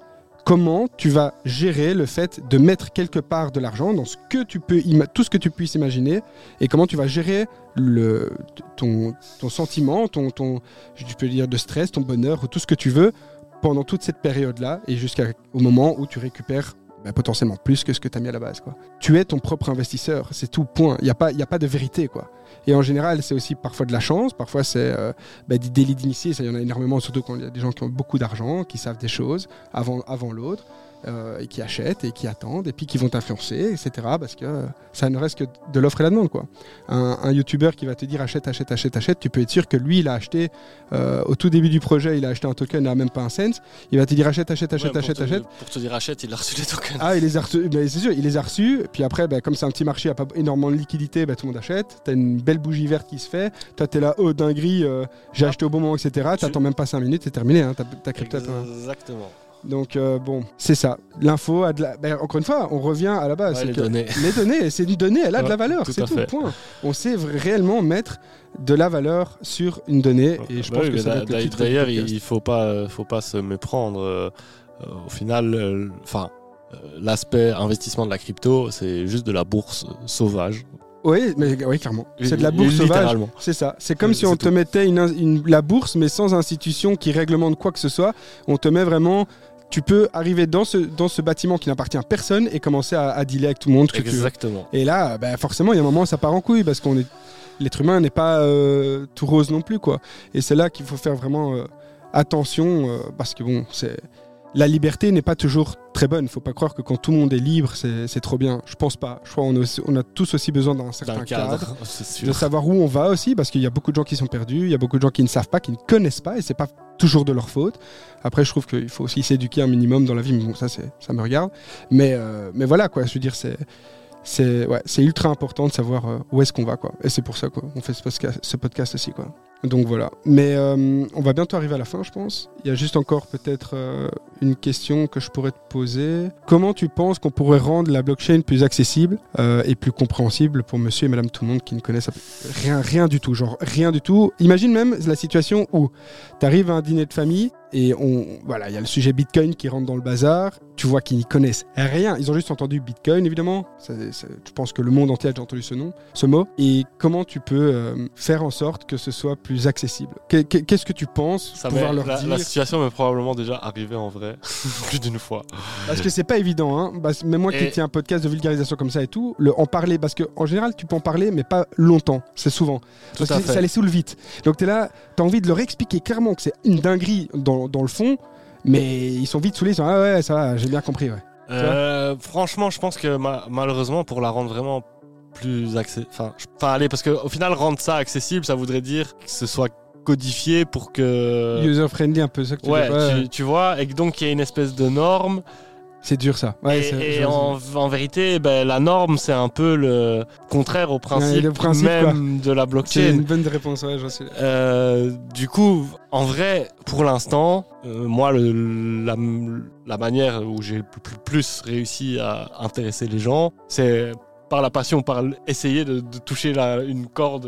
comment tu vas gérer le fait de mettre quelque part de l'argent dans ce que tu peux tout ce que tu puisses imaginer et comment tu vas gérer ton, sentiment, ton, ton, je peux dire de stress, ton bonheur, ou tout ce que tu veux pendant toute cette période-là et jusqu'au moment où tu récupères bah, potentiellement plus que ce que tu as mis à la base. Quoi. Tu es ton propre investisseur, c'est tout, point. Il n'y a, pas- y a pas de vérité. quoi. Et en général, c'est aussi parfois de la chance, parfois c'est euh, bah, des délits d'initiés, il y en a énormément, surtout quand il y a des gens qui ont beaucoup d'argent, qui savent des choses avant, avant l'autre. Euh, et qui achètent et qui attendent et puis qui vont t'influencer, etc. Parce que euh, ça ne reste que de l'offre et la demande. Quoi. Un, un youtubeur qui va te dire achète, achète, achète, achète, tu peux être sûr que lui, il a acheté euh, au tout début du projet, il a acheté un token à même pas un cent. Il va te dire achète, achète, achète, Ouais, pour achète, te- achète. Pour te dire achète, il a reçu les tokens. Ah, il les a reçus, c'est sûr, il les a reçus. Puis après, ben, comme c'est un petit marché, il n'y a pas énormément de liquidité, ben, tout le monde achète. T'as une belle bougie verte qui se fait. Toi, t'es là, oh dinguerie, euh, j'ai acheté au bon moment, etc. T'attends même pas 5 minutes, c'est terminé. Hein, ta, ta crypto. toi. Exactement. Donc, euh, bon, c'est ça. L'info a de la. ben, encore une fois, on revient à la base. Ouais, les que données. les données, c'est une donnée, elle a de la valeur, tout c'est tout, fait. point. On sait réellement mettre de la valeur sur une donnée, et je Bah pense oui, que ça D'ailleurs, il faut pas, euh, faut pas se méprendre. euh, au final, enfin, l'aspect investissement de la crypto, c'est juste de la bourse sauvage. Oui, mais oui, clairement. C'est de la bourse sauvage. C'est ça. C'est comme si on te mettait une, une- la bourse, mais sans institution qui réglemente quoi que ce soit. On te met vraiment. Tu peux arriver dans ce, dans ce bâtiment qui n'appartient à personne et commencer à, à dealer avec tout le monde. que tu veux. Exactement. Et là, bah, forcément, il y a un moment où ça part en couille parce qu'on est l'être humain n'est pas euh, tout rose non plus, quoi. Et c'est là qu'il faut faire vraiment euh, attention euh, parce que bon, c'est la liberté n'est pas toujours très bonne. Il faut pas croire que quand tout le monde est libre, c'est trop bien. Je pense pas. Je crois qu'on a, on a tous aussi besoin d'un certain cadre [LAUGHS] de savoir où on va aussi, parce qu'il y a beaucoup de gens qui sont perdus, il y a beaucoup de gens qui ne savent pas, qui ne connaissent pas, et c'est pas toujours de leur faute. Après, je trouve qu'il faut aussi s'éduquer un minimum dans la vie, mais bon, ça, c'est, ça me regarde. Mais, euh, mais voilà, quoi, je veux dire, c'est, c'est, ouais, ultra important de savoir euh, où est-ce qu'on va, quoi. Et c'est pour ça, quoi, on fait ce podcast, ce podcast aussi, quoi. Donc voilà. Mais euh, on va bientôt arriver à la fin, je pense. Il y a juste encore peut-être euh, une question que je pourrais te poser. Comment tu penses qu'on pourrait rendre la blockchain plus accessible euh, et plus compréhensible pour monsieur et madame tout le monde qui ne connaissent rien, rien du tout, genre rien du tout. Imagine même la situation où tu arrives à un dîner de famille et on, voilà, il y a le sujet Bitcoin qui rentre dans le bazar. Tu vois qu'ils n'y connaissent rien. Ils ont juste entendu Bitcoin, évidemment. Ça, ça- je pense que le monde entier a déjà entendu ce nom, ce mot. Et comment tu peux euh, faire en sorte que ce soit plus accessible? Que- que- Qu'est-ce que tu penses Ça pouvoir leur la, dire? la situation m'est probablement déjà arrivée en vrai [LAUGHS] plus d'une fois. Parce que c'est pas évident, hein. Parce- même moi qui tiens un podcast de vulgarisation comme ça et tout, le en parler, parce que en général tu peux en parler, mais pas longtemps, c'est souvent. Tout Parce que ça les saoule vite. Donc t'es là, t'as envie de leur expliquer clairement que c'est une dinguerie dans, dans le fond, mais ils sont vite saoulés, ils sont ah ouais, ça va, j'ai bien compris, ouais. Euh, franchement, je pense que ma- malheureusement, pour la rendre vraiment plus accessible. Enfin, allez, parce qu'au final, rendre ça accessible, ça voudrait dire que ce soit codifié pour que. User friendly un peu, ça que tu Ouais, tu, tu vois, et que donc il y a une espèce de norme. C'est dur ça. Ouais, et c'est- et en, en vérité, ben, la norme, c'est un peu le contraire au principe, le principe, même de la C'est blockchain. une bonne réponse, ouais, j'en suis. Euh, du coup, en vrai, pour l'instant, euh, moi, le- la, la manière où j'ai le plus, réussi à intéresser les gens, c'est par la passion, par essayer de, de toucher la- une corde.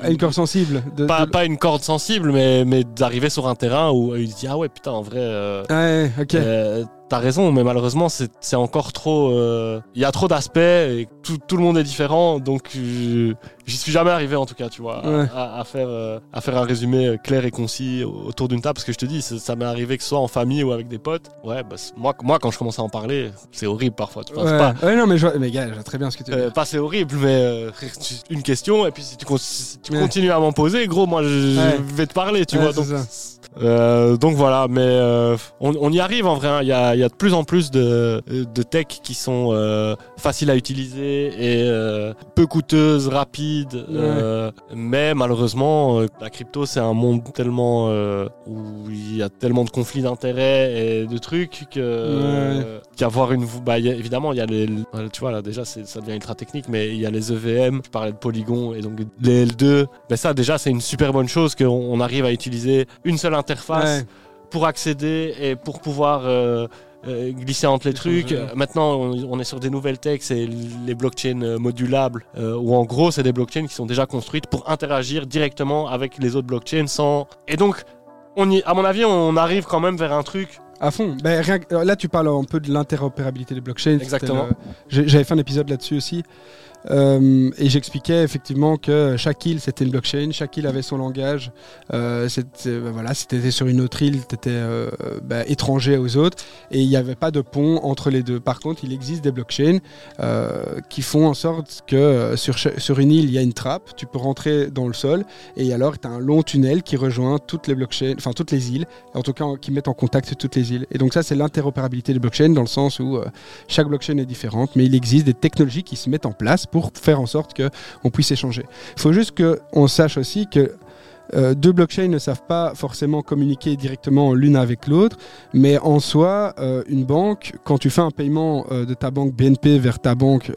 Ah, Une corde sensible. de- pas, de- pas une corde sensible, mais, mais d'arriver sur un terrain où il se dit Ah ouais, putain, en vrai. euh, Ouais, ok. Euh, T'as raison, mais malheureusement, c'est encore trop. euh, Il y a trop d'aspects et tout, tout le monde est différent, donc euh, j'y suis jamais arrivé en tout cas, tu vois, à- Ouais. à, à faire, euh, à faire un résumé euh, clair et concis autour d'une table, parce que je te dis, ça, ça m'est arrivé que ce soit en famille ou avec des potes. Ouais, bah, moi, moi, quand je commence à en parler, c'est horrible parfois. Tu penses ouais. pas. Ouais, non, mais, je... vois- mais gars, je vois très bien ce que tu veux Euh, pas c'est horrible, mais euh, une question, et puis si tu, si continues à m'en poser, gros, moi je, vais te parler, tu vois. c'est Donc, ça. Euh, donc voilà, mais euh, on, on y arrive en vrai. hein. Il y, a, il y a de plus en plus de, de tech qui sont euh, faciles à utiliser et peu coûteuses, rapides. mais malheureusement, la crypto, c'est un monde tellement où il y a tellement de conflits d'intérêts et de trucs que euh, qu'avoir une. Bah, a- évidemment, il y a les. Tu vois, là déjà, ça devient ultra technique, mais il y a les EVM. Je parlais de Polygon et donc les L2. Ben ça, déjà, c'est une super bonne chose qu'on on arrive à utiliser une seule interface Ouais. pour accéder et pour pouvoir euh, euh, glisser entre les trucs. Maintenant, on, on est sur des nouvelles techs, c'est les blockchains euh, modulables, euh, où en gros, c'est des blockchains qui sont déjà construites pour interagir directement avec les autres blockchains sans. Et donc, on y, à mon avis, on arrive quand même vers un truc. À fond. Ben, rien là, tu parles un peu de l'interopérabilité des blockchains. Exactement. le- J'avais fait un épisode là-dessus aussi. Euh, et j'expliquais effectivement que chaque île c'était une blockchain, chaque île avait son langage. Euh, c'était- ben sur une autre île, tu étais étranger aux autres et il n'y avait pas de pont entre les deux. Par contre, il existe des blockchains euh, qui font en sorte que euh, sur, sur une île il y a une trappe, tu peux rentrer dans le sol et alors tu as un long tunnel qui rejoint toutes les blockchains, enfin toutes les îles, en tout cas qui mettent en contact toutes les îles. Et donc ça c'est l'interopérabilité des blockchains dans le sens où euh, chaque blockchain est différente, mais il existe des technologies qui se mettent en place pour faire en sorte qu'on puisse échanger. Il faut juste qu'on sache aussi que euh, deux blockchains ne savent pas forcément communiquer directement l'une avec l'autre, mais en soi, euh, une banque, quand tu fais un paiement euh, de ta banque BNP vers ta banque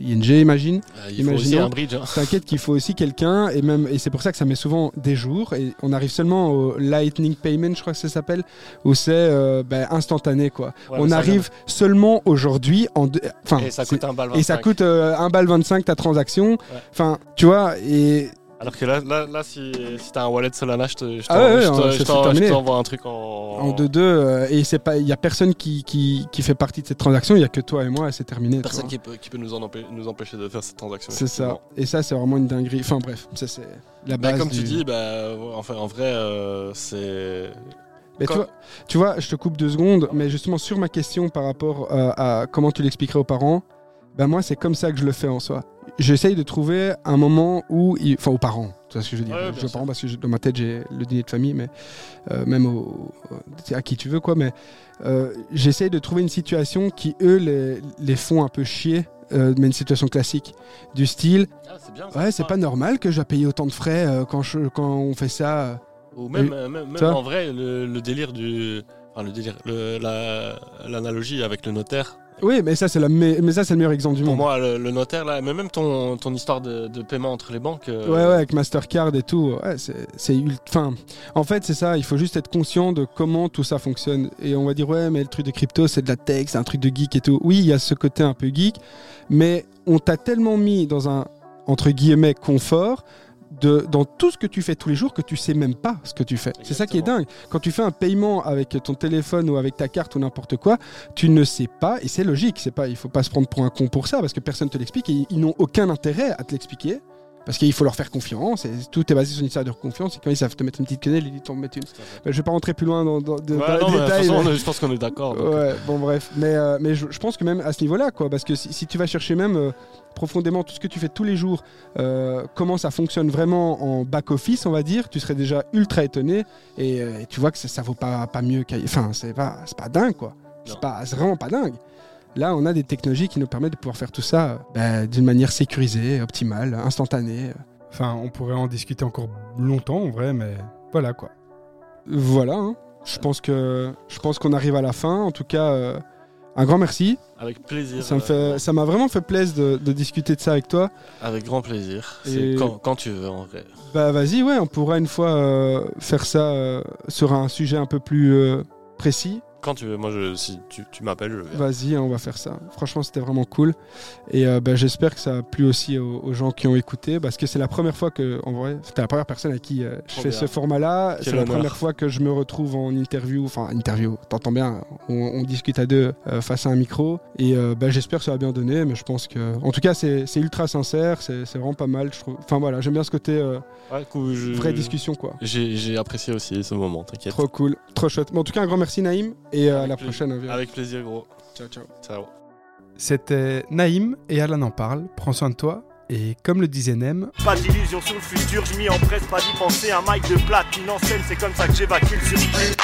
ING, imagine, il faut aussi Imaginons- un bridge. hein. T'inquiète qu'il faut aussi quelqu'un, et même et c'est pour ça que ça met souvent des jours, et on arrive seulement au Lightning Payment, je crois que ça s'appelle, où c'est ben, instantané quoi. Ouais, on ça, arrive seulement aujourd'hui en, enfin, Et ça coûte un balle et ça 25. coûte euh, un balle 25 ta transaction. Enfin, tu vois, et Alors que là, là, là si, si t'as un wallet Solana, je te- je Ah ouais, t'envoie un truc en. En 2-2, euh, et c'est pas, il y a personne qui, qui, qui fait partie de cette transaction, il y a que toi et moi, et c'est terminé. Personne qui peut, qui peut nous, en empê- nous empêcher de faire cette transaction. C'est ça. Et ça, c'est vraiment une dinguerie. Enfin bref, ça c'est la Bah, base. comme tu dis, bah, enfin, en vrai, euh, c'est. Mais tu vois, tu vois, je te coupe deux secondes, mais justement sur ma question par rapport euh, à comment tu l'expliquerais aux parents, ben moi c'est comme ça que je le fais en soi. J'essaye de trouver un moment où, il- enfin aux parents, tu vois ce que je veux dire. Ouais, je aux parents parce que je- dans ma tête j'ai le dîner de famille, mais euh, même au, à qui tu veux quoi. Mais euh, j'essaye de trouver une situation qui eux les, les font un peu chier. euh, mais une situation classique du style Ah, bien. ouais c'est pas normal que je dois payer autant de frais quand, je, quand on fait ça. Ou même, même, en vrai, le, le délire du. Enfin, le délire. la- L'analogie avec le notaire. Oui mais ça c'est la me- mais ça c'est le meilleur exemple du Pour monde moi, le, le notaire, là, mais même ton, ton histoire de, de paiement entre les banques. euh, Ouais, ouais, avec Mastercard et tout. Ouais, c'est, Enfin, en fait, c'est ça. Il faut juste être conscient de comment tout ça fonctionne. Et on va dire, ouais, mais le truc de crypto, c'est de la tech, c'est un truc de geek et tout. Oui, il y a ce côté un peu geek, mais on t'a tellement mis dans un, entre guillemets, confort. De, dans tout ce que tu fais tous les jours que tu sais même pas ce que tu fais. C'est ça qui est dingue. Quand tu fais un paiement avec ton téléphone ou avec ta carte ou n'importe quoi, tu ne sais pas et c'est logique. C'est pas, il faut pas se prendre pour un con pour ça parce que personne te l'explique et ils- ils n'ont aucun intérêt à te l'expliquer. Parce qu'il faut leur faire confiance, et tout est basé sur une histoire de confiance, et quand ils savent te mettre une petite quenelle, ils t'en mettent une. Ben, je vais pas rentrer plus loin dans, dans, de- Ouais, dans non, les détails. façon, mais- je pense qu'on est d'accord. donc. Ouais, bon bref. Mais, euh, mais je, je pense que même à ce niveau-là, quoi, parce que si, si tu vas chercher même euh, profondément tout ce que tu fais tous les jours, euh, comment ça fonctionne vraiment en back-office, on va dire, tu serais déjà ultra étonné, et, et tu vois que ça, ça vaut pas, pas mieux. Enfin, c'est pas, pas dingue, quoi. C'est Non. pas- c'est vraiment pas dingue. Là, on a des technologies qui nous permettent de pouvoir faire tout ça euh, ben, d'une manière sécurisée, optimale, instantanée. Enfin, on pourrait en discuter encore longtemps en vrai, mais voilà quoi. Voilà, hein. je pense que je pense qu'on arrive à la fin. En tout cas, euh, un grand merci. Avec plaisir. Ça me euh, fait, ça m'a vraiment fait plaisir de, de discuter de ça avec toi. Avec grand plaisir. Et- quand, quand tu veux, en vrai. Bah vas-y, ouais, on pourra une fois euh, faire ça euh, sur un sujet un peu plus euh, précis. Quand tu veux. Moi, je, si tu, tu m'appelles, je. Vas-y, on va faire ça. Franchement, c'était vraiment cool. Et euh, bah, j'espère que ça a plu aussi aux, aux gens qui ont écouté, parce que c'est la première fois que, en vrai, c'était la première personne à qui euh, je Trop fais bien. ce format-là. C'est la première fois que je me retrouve en interview, enfin interview, t'entends bien, on, on discute à deux euh, face à un micro. Et euh, bah, j'espère que ça va bien donner, mais je pense que, en tout cas, c'est c'est ultra sincère, c'est c'est vraiment pas mal. Je trouve. Enfin voilà, j'aime bien ce côté Ouais, je- vraie discussion, quoi. J'ai j'ai apprécié aussi ce moment, t'inquiète. Trop cool, trop chouette. Bon, en tout cas, un grand merci Naïm et euh, à Avec la plaisir. prochaine. Environ. Avec plaisir, gros. Ciao, ciao. Ciao. C'était Naïm et Alan en parle. Prends soin de toi et comme le disait Nem, Pas d'illusion sur le futur, je m'y empresse pas d'y penser. Un mic de platine en scène, c'est comme ça que j'évacue le surplus.